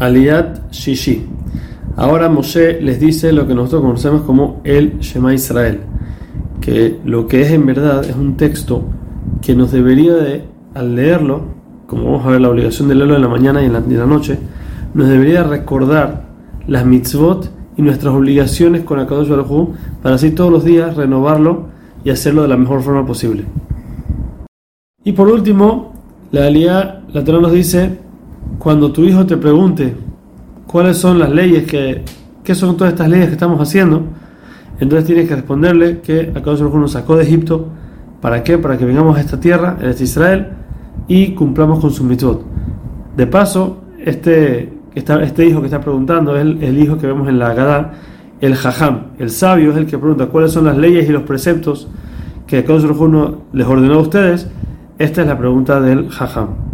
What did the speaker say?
Aliyat Shishi. Ahora Moshe les dice lo que nosotros conocemos como el Shema Israel, que lo que es en verdad es un texto que nos debería de, al leerlo, como vamos a ver la obligación de leerlo en la mañana y en la, en noche, nos debería recordar las mitzvot y nuestras obligaciones con Akadosh Baruj para así todos los días renovarlo y hacerlo de la mejor forma posible. Y por último, la Aliyah, la Torah nos dice, cuando tu hijo te pregunte cuáles son las leyes que, qué son todas estas leyes que estamos haciendo, entonces tienes que responderle que Baruj nos sacó de Egipto, ¿para qué? Para que vengamos a esta tierra, el Israel, y cumplamos con su mitzvot. De paso, este este hijo que está preguntando es el, hijo que vemos en la Agadá, el Jajam. El sabio es el que pregunta cuáles son las leyes y los preceptos que Akadosh les ordenó a ustedes. Esta es la pregunta del Jajam.